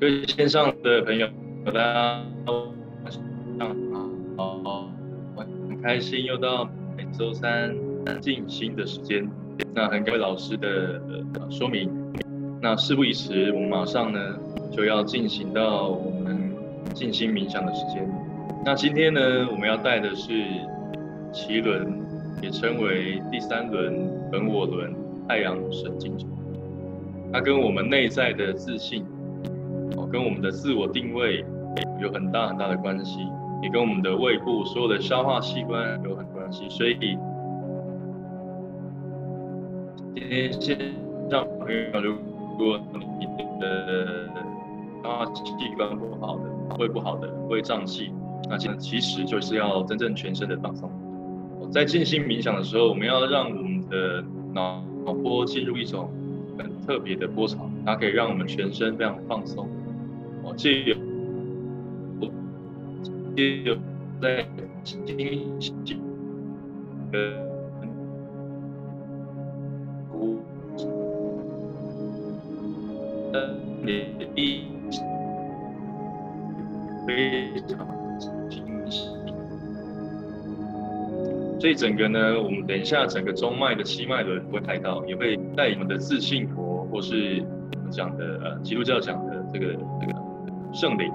各位线上的朋友，大家晚上好，很开心又到每周三静心的时间。那很感谢老师的说明。那事不宜迟，我们马上呢就要进行到我们静心冥想的时间。那今天呢，我们要带的是脐轮，也称为第三轮本我轮太阳神经丛。它跟我们内在的自信，跟我们的自我定位有很大很大的关系，也跟我们的胃部所有的消化器官有很关系。所以，今天线上朋友，如果你的消化器官不好的，胃不好的，胃胀气，那其实就是要真正全身的放松。在静心冥想的时候，我们要让我们的脑脑波进入一种。很特别的波长，它可以让我们全身非常放松。哦，借由借由在进行呃呼呃你一非常清晰。所以整个呢，我们等一下整个中脉的七脉轮会带到，也会带我们的自信佛，或是我们讲的呃基督教讲的这个这个圣灵，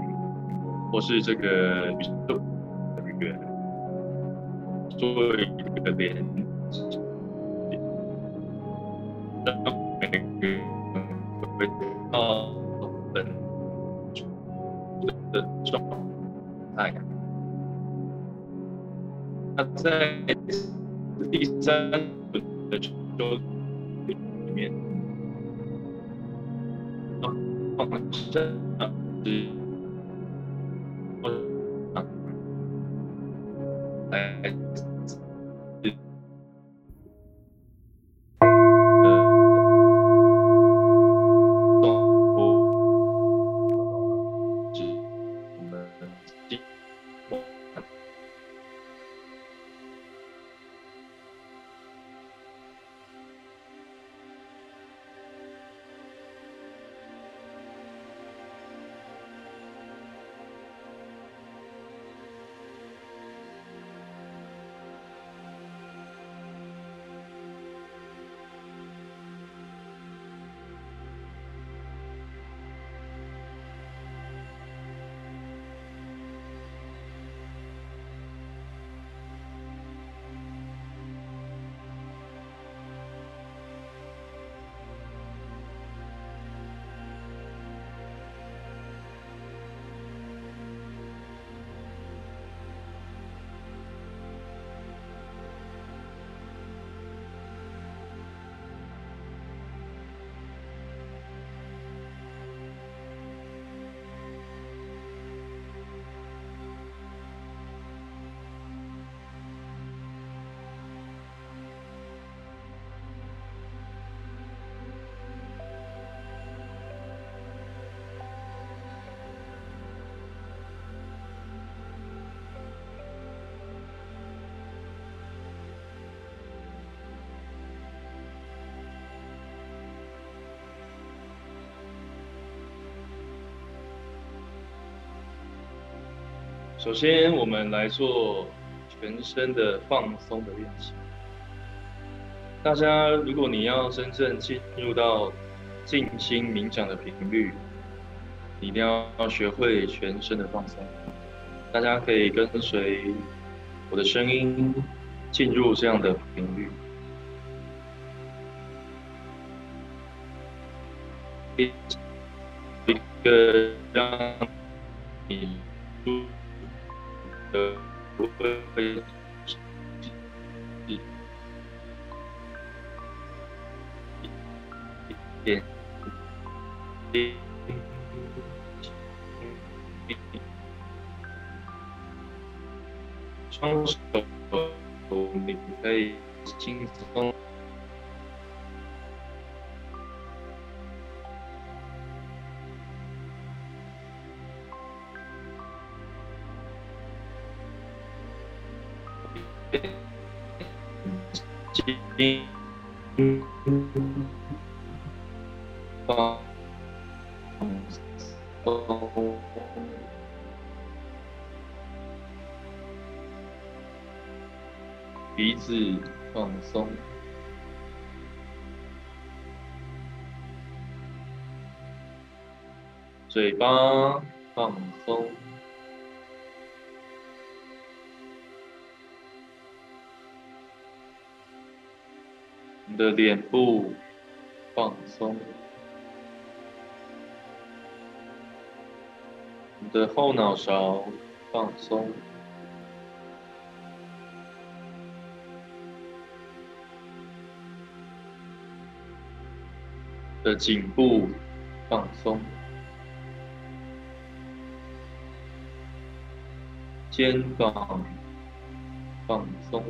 或是这个宇宙的源，作为一个连接，让每个人回到本的状态。那在第三轮的周里面，放生首先，我们来做全身的放松的练习。大家，如果你要真正进入到静心冥想的频率，你一定要学会全身的放松。大家可以跟随我的声音进入这样的频率，一个让你。双手，你可以轻松。放松，鼻子放松，嘴巴放松。你的脸部放松，的后脑勺放松，的颈部放松，肩膀放松。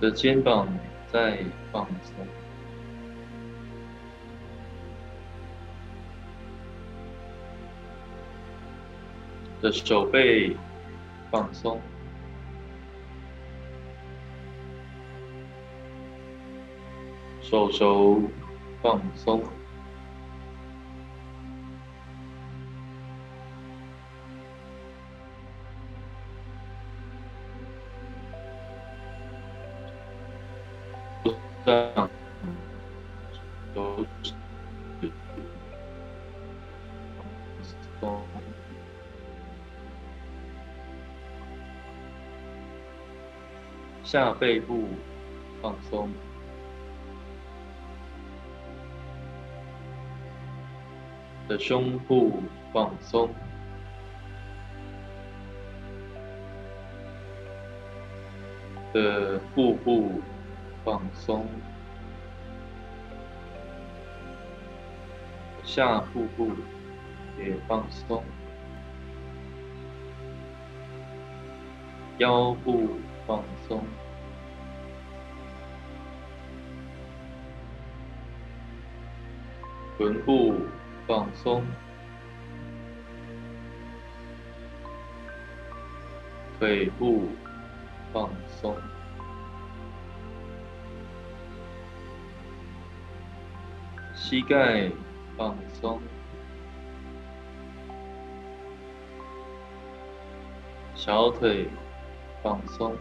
的肩膀在放松，的手背放松，手肘放松。上下背部放松，的胸部放松，的腹部。放松，下腹部也放松，腰部放松，臀部放松，腿部放松。膝盖放松，小腿放松，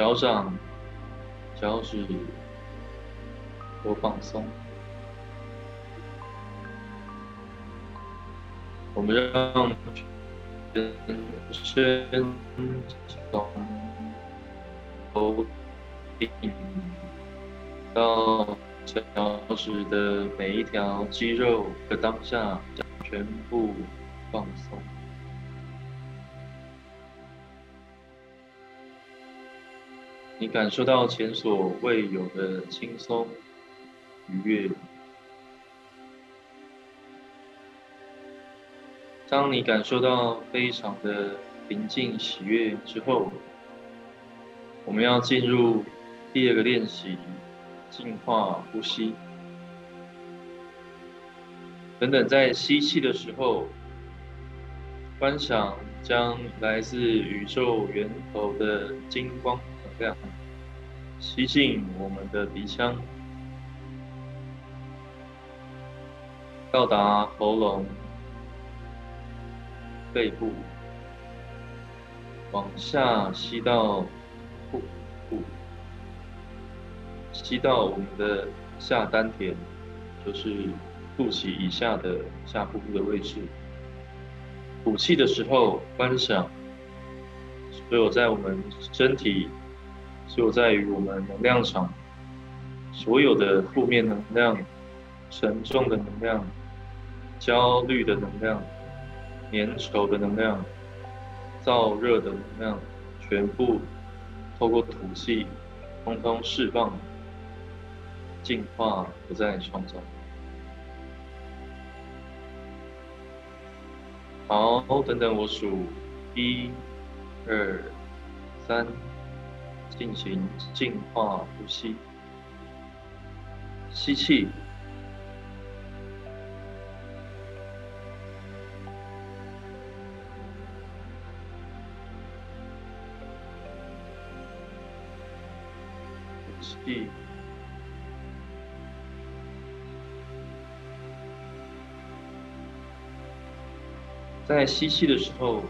脚掌、脚趾都放松。我们让全身从头顶。到脚趾的每一条肌肉和当下，全部放松。你感受到前所未有的轻松愉悦。当你感受到非常的平静喜悦之后，我们要进入。第二个练习，净化呼吸。等等，在吸气的时候，观想将来自宇宙源头的金光这样吸进我们的鼻腔，到达喉咙、背部，往下吸到腹部。吸到我们的下丹田，就是肚脐以下的下腹部的位置。吐气的时候，观想所有在我们身体，就在于我们能量场，所有的负面能量、沉重的能量、焦虑的能量、粘稠的能量、燥热的能量，全部透过吐气，通通释放。净化，不再创造。好，等等，我数一、二、三，进行净化呼吸。吸气，气。在吸气的时候，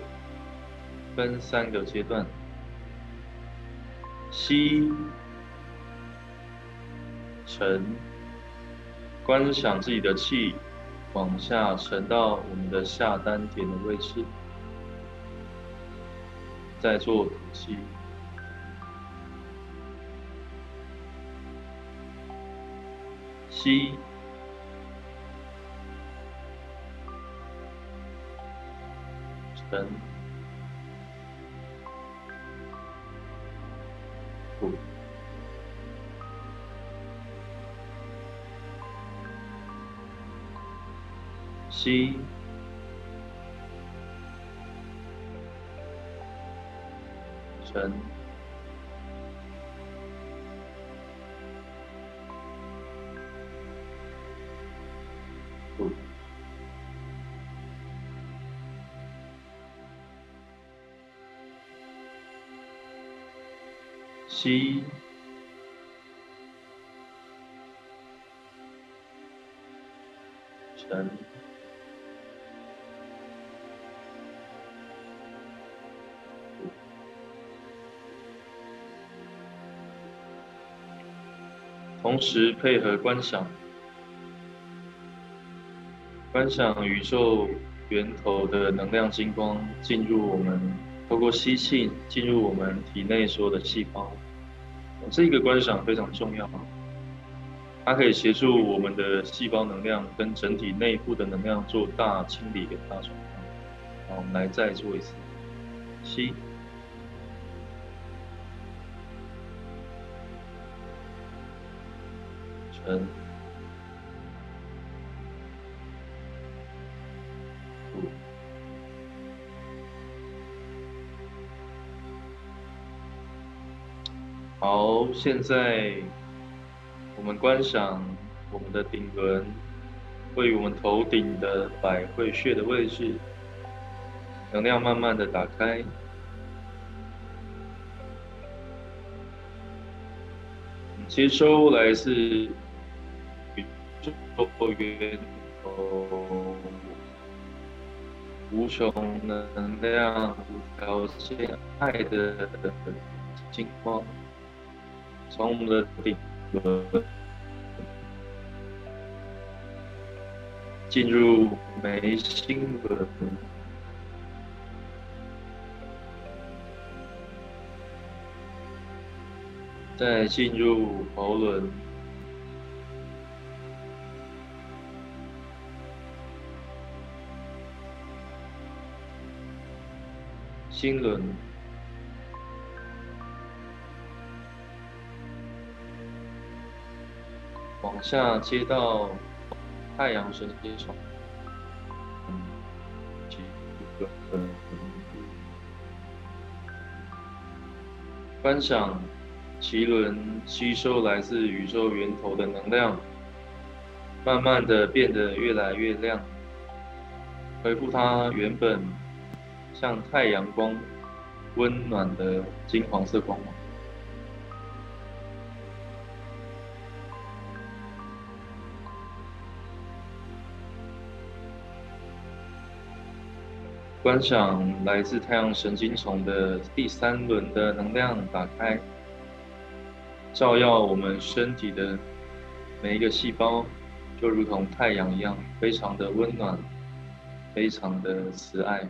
分三个阶段：吸、沉，观想自己的气往下沉到我们的下丹田的位置，再做吐气。吸。沉，吐，吸，沉，吸，沉，同时配合观想，观想宇宙源头的能量金光进入我们，透过吸气进入我们体内所有的细胞。这个观赏非常重要，它可以协助我们的细胞能量跟整体内部的能量做大清理跟大转换。好，我们来再做一次，吸，沉。现在我们观想我们的顶轮位于我们头顶的百会穴的位置，能量慢慢的打开，接收来自宇宙源头无穷能量、无条件爱的金光。从我们的顶轮进入眉心轮，再进入喉轮、心轮。往下接到太阳神经丛，观想脐轮吸收来自宇宙源头的能量，慢慢的变得越来越亮，恢复它原本像太阳光温暖的金黄色光芒。观赏来自太阳神经丛的第三轮的能量打开，照耀我们身体的每一个细胞，就如同太阳一样，非常的温暖，非常的慈爱。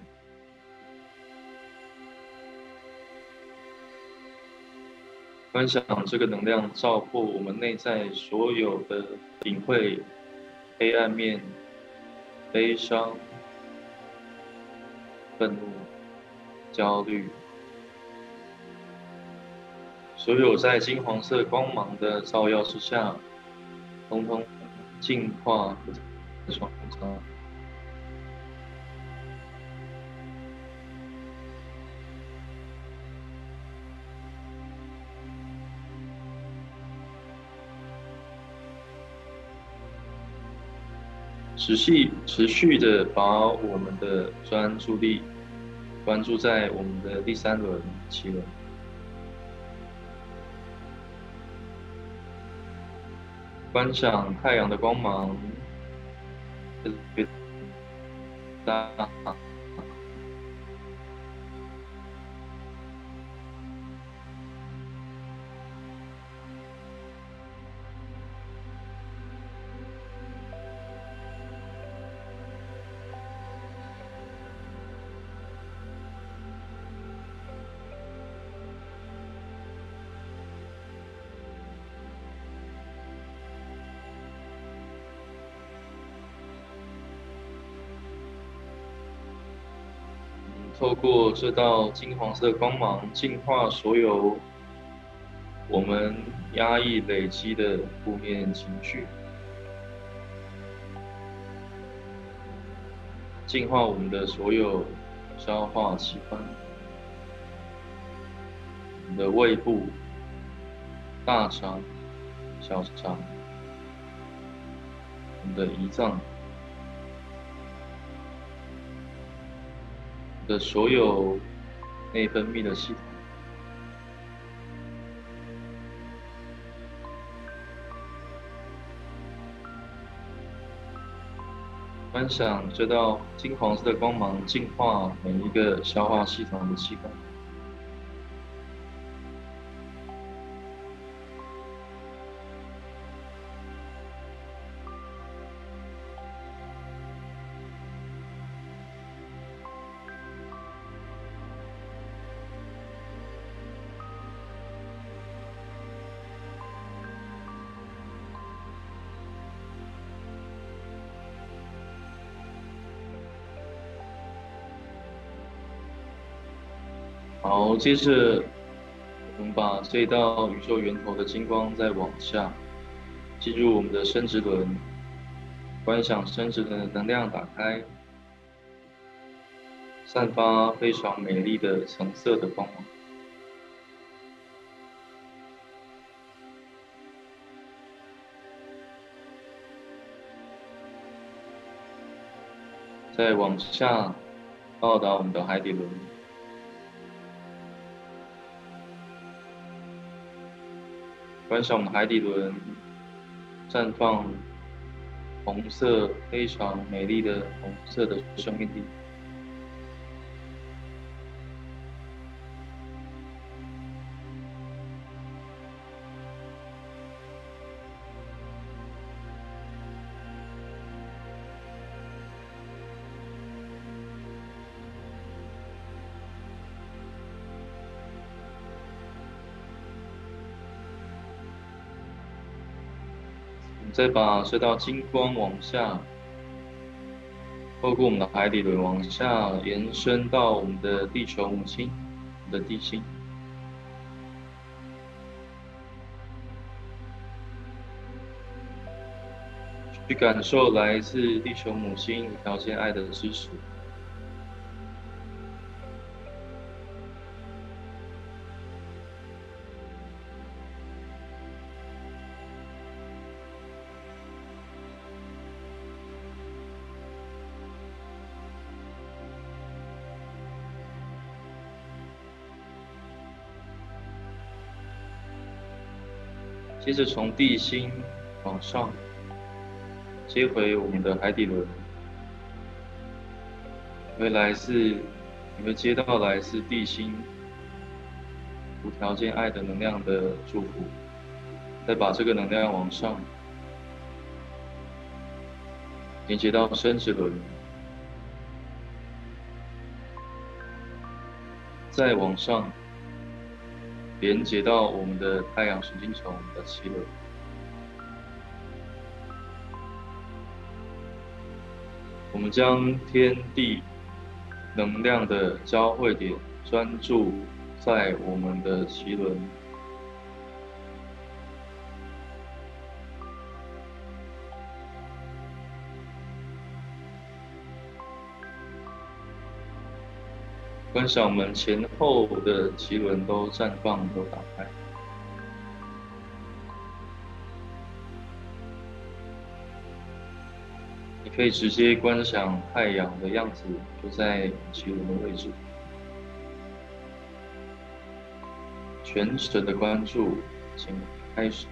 观赏这个能量照破我们内在所有的隐晦、黑暗面、悲伤。愤怒、焦虑，所有在金黄色光芒的照耀之下，通通净化的创造。持续持续的把我们的专注力关注在我们的第三轮七轮，观赏太阳的光芒，大。过这道金黄色光芒，净化所有我们压抑累积的负面情绪，净化我们的所有消化器官，我们的胃部、大肠、小肠，我们的胰脏。的所有内分泌的系统，观想这道金黄色的光芒净化每一个消化系统的器官。接着我们把这道宇宙源头的金光再往下进入我们的生殖轮，观想生殖轮的能量打开，散发非常美丽的橙色的光芒。再往下到达我们的海底轮。观赏我们海底轮绽放红色，非常美丽的红色的生命力。再把这道金光往下，透过我们的海底轮往下延伸到我们的地球母亲，我们的地心，去感受来自地球母亲无条件爱的支持。接着从地心往上接回我们的海底轮，会来自你会接到来自地心无条件爱的能量的祝福，再把这个能量往上连接到生殖轮，再往上。连接到我们的太阳神经丛的奇轮，我们将天地能量的交汇点专注在我们的奇轮。观想我们前后的脐轮都绽放，都打开。你可以直接观想太阳的样子，就在脐轮的位置。全神的关注，请开始。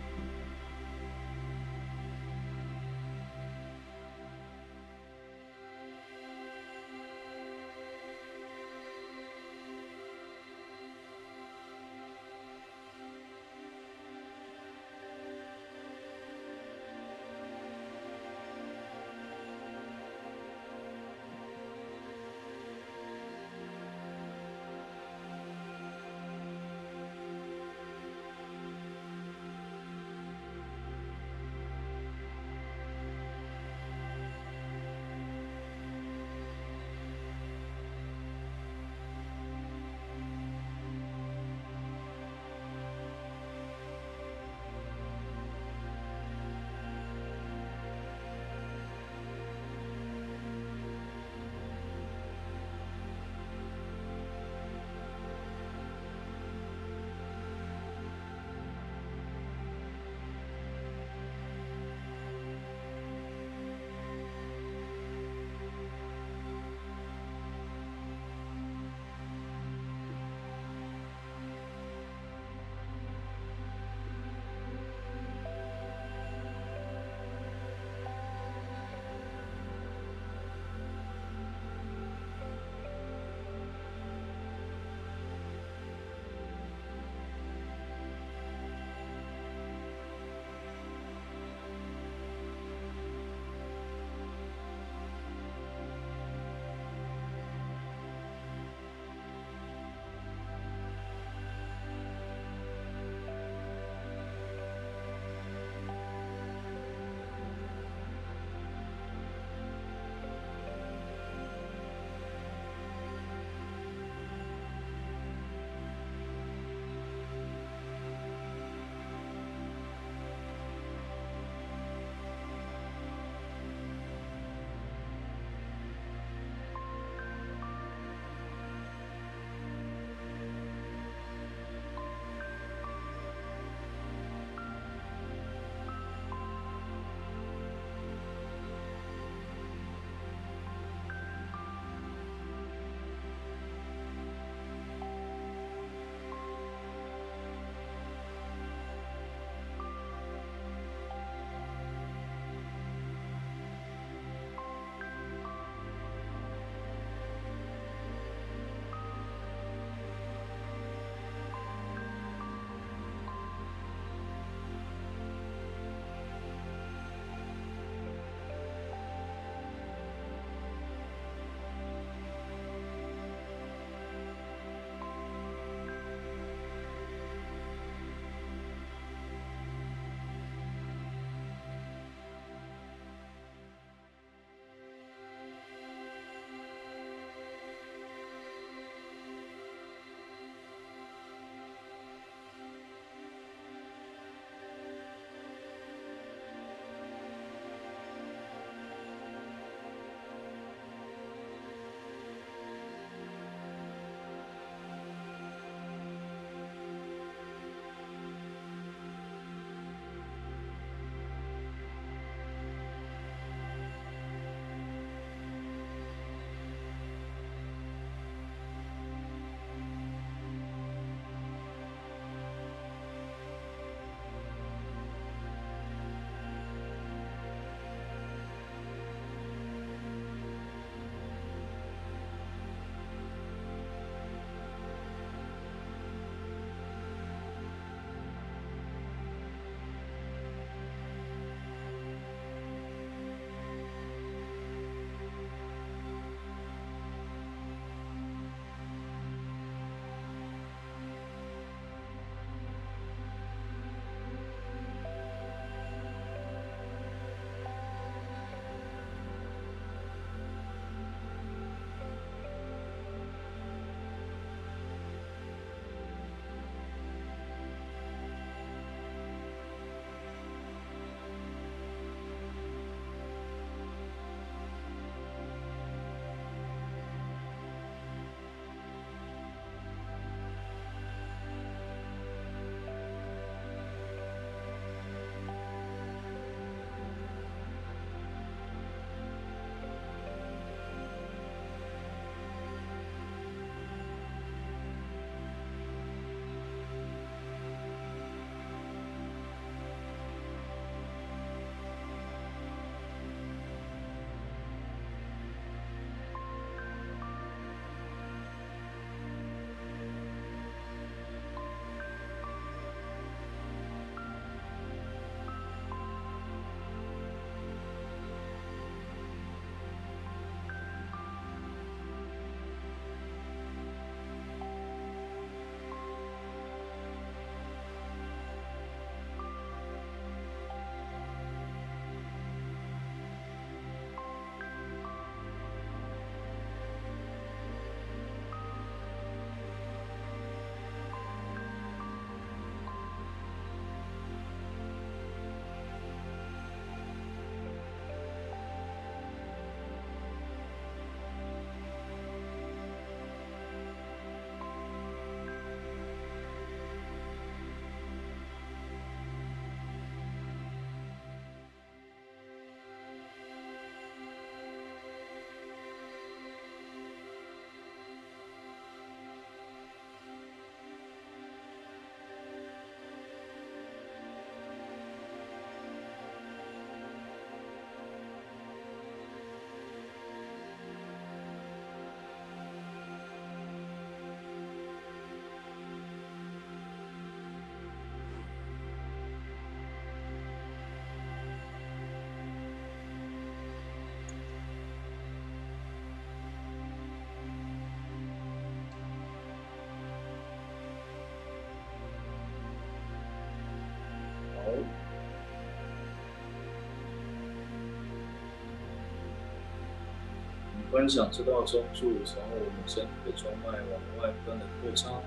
观想这道中柱从我们身体的中脉往外分的扩张，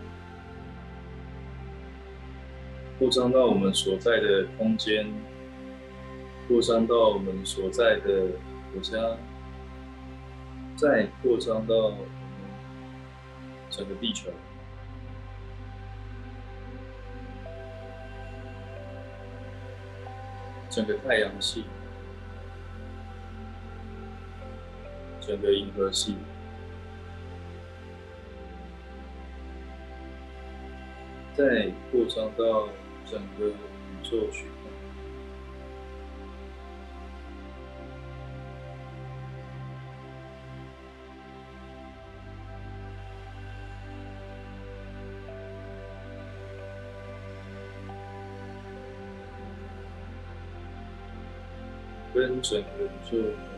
扩张到我们所在的空间，扩张到我们所在的国家，再扩张到整个地球。整个太阳系，整个银河系，再扩张到整个宇宙虚空。跟整个宇宙。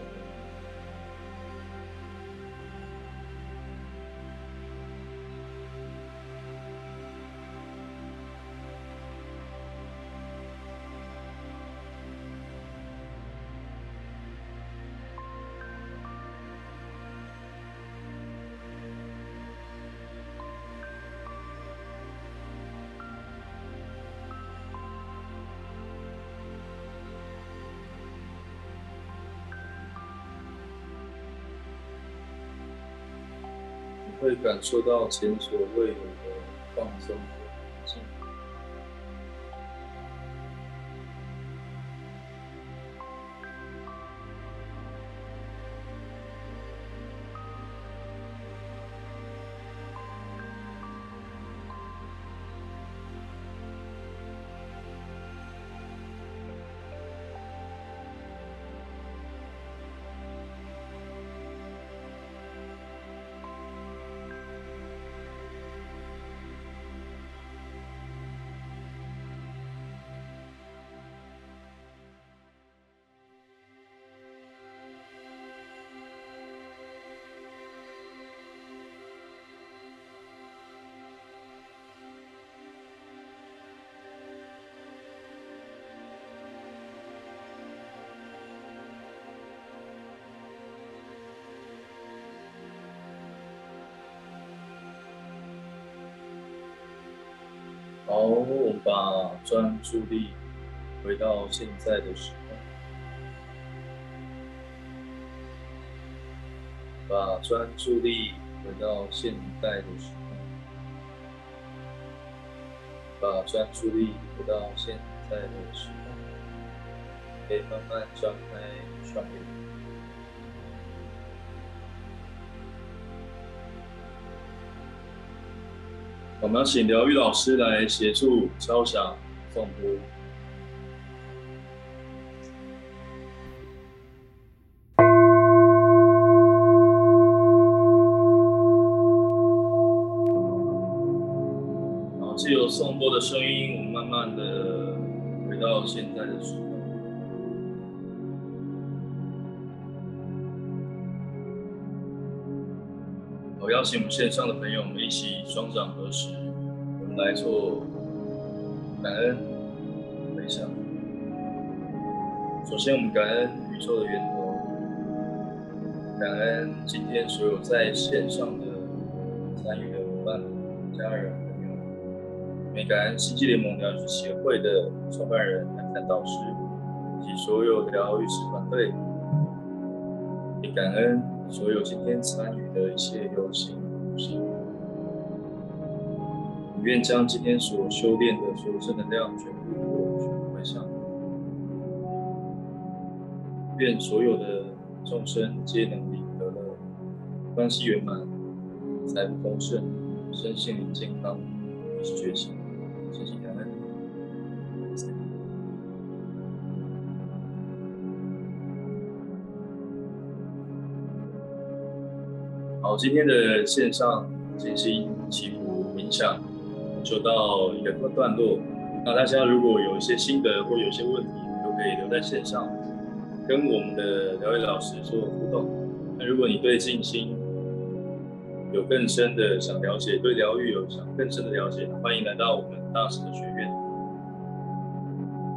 感受到前所未有的放松。好，我们把专注力回到现在的时空，把专注力回到现在的时空，把专注力回到现在的时空，可以慢慢张开双眼。我们要请疗愈老师来协助敲响颂钵。好，借由颂钵的声音，我们慢慢的回到现在的时刻。邀请我们线上的朋友，我们一起双掌合十，我们来做感恩回向。首先，我们感恩宇宙的源头，感恩今天所有在线上的参与的伙伴、家人、朋友，也感恩星际联盟疗愈协会的创办人南山导师以及所有疗愈师团队，感恩。所有今天参与的一切有情无性，愿将今天所修炼的所有正能量全部我全部回向。愿所有的众生皆能离得乐，关系圆满，财富丰盛，身心健康，意识觉醒，谢谢感恩。今天的线上静心祈福冥想就到一个段落。那大家如果有一些心得或有一些问题，都可以留在线上，跟我们的疗愈老师做互动。那如果你对静心有更深的想了解，对疗愈有想更深的了解，欢迎来到我们大师的学院。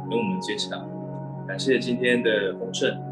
跟我们接洽。感谢今天的丰盛。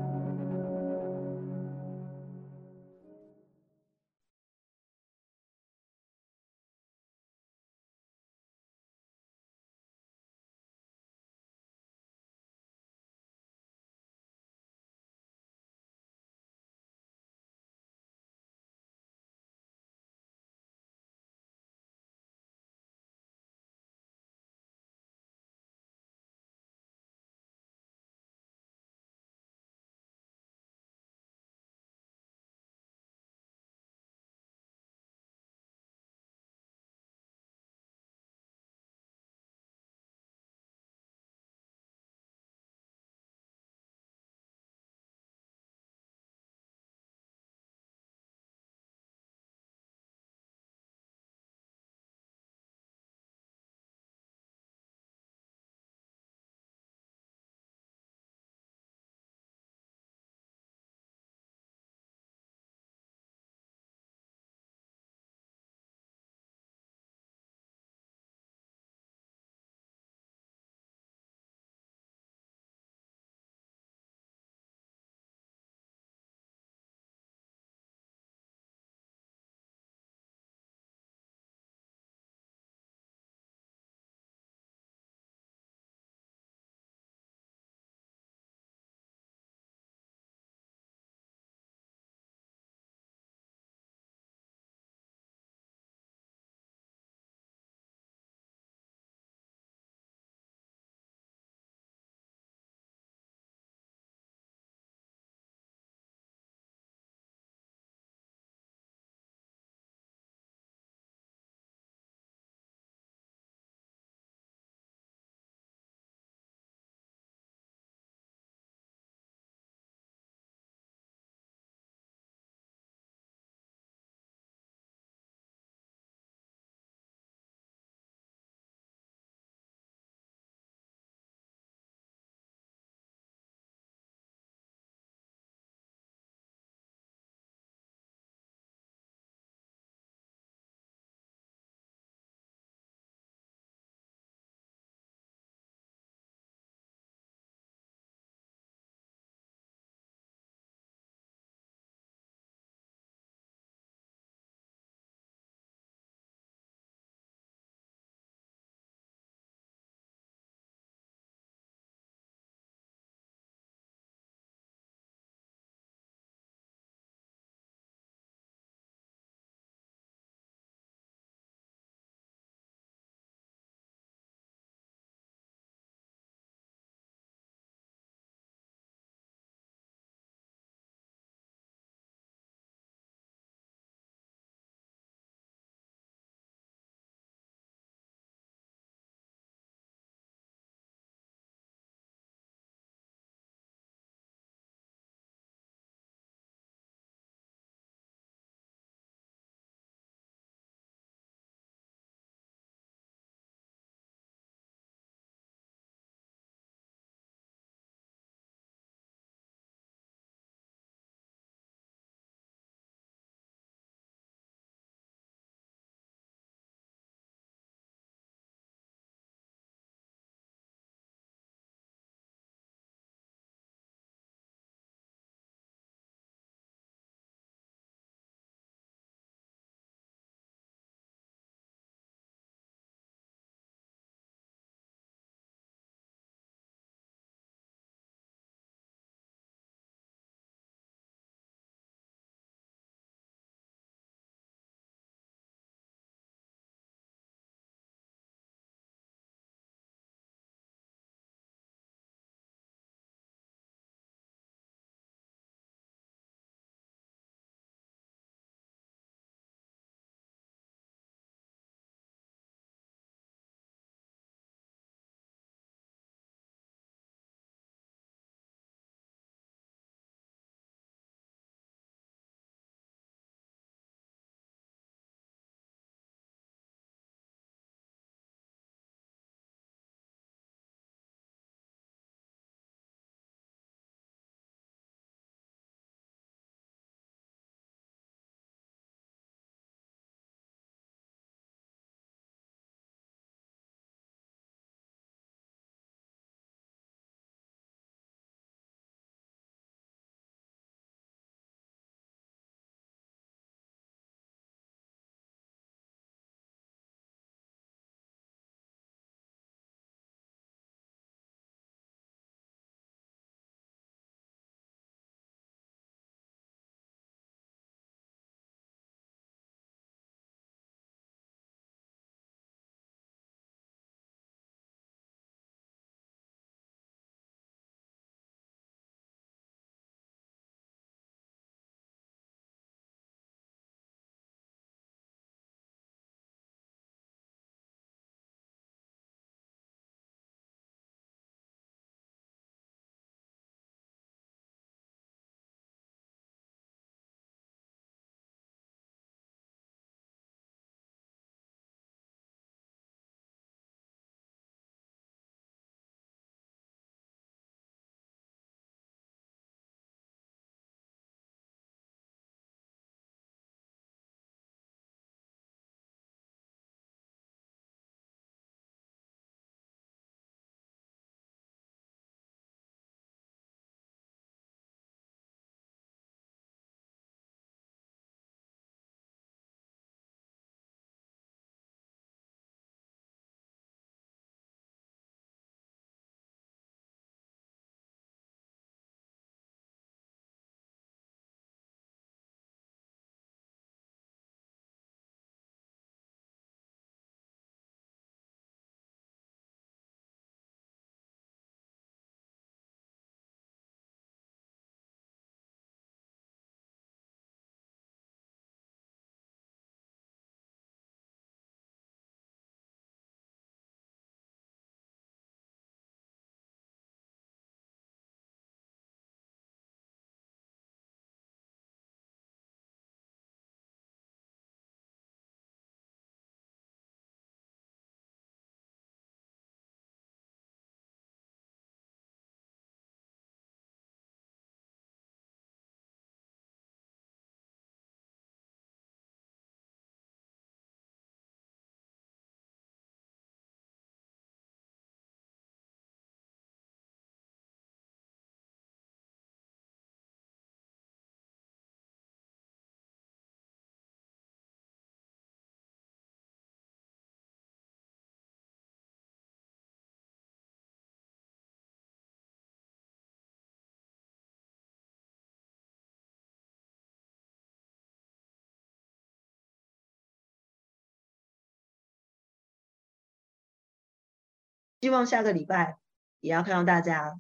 希望下个礼拜也要看到大家。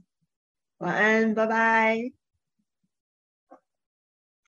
晚安，拜拜。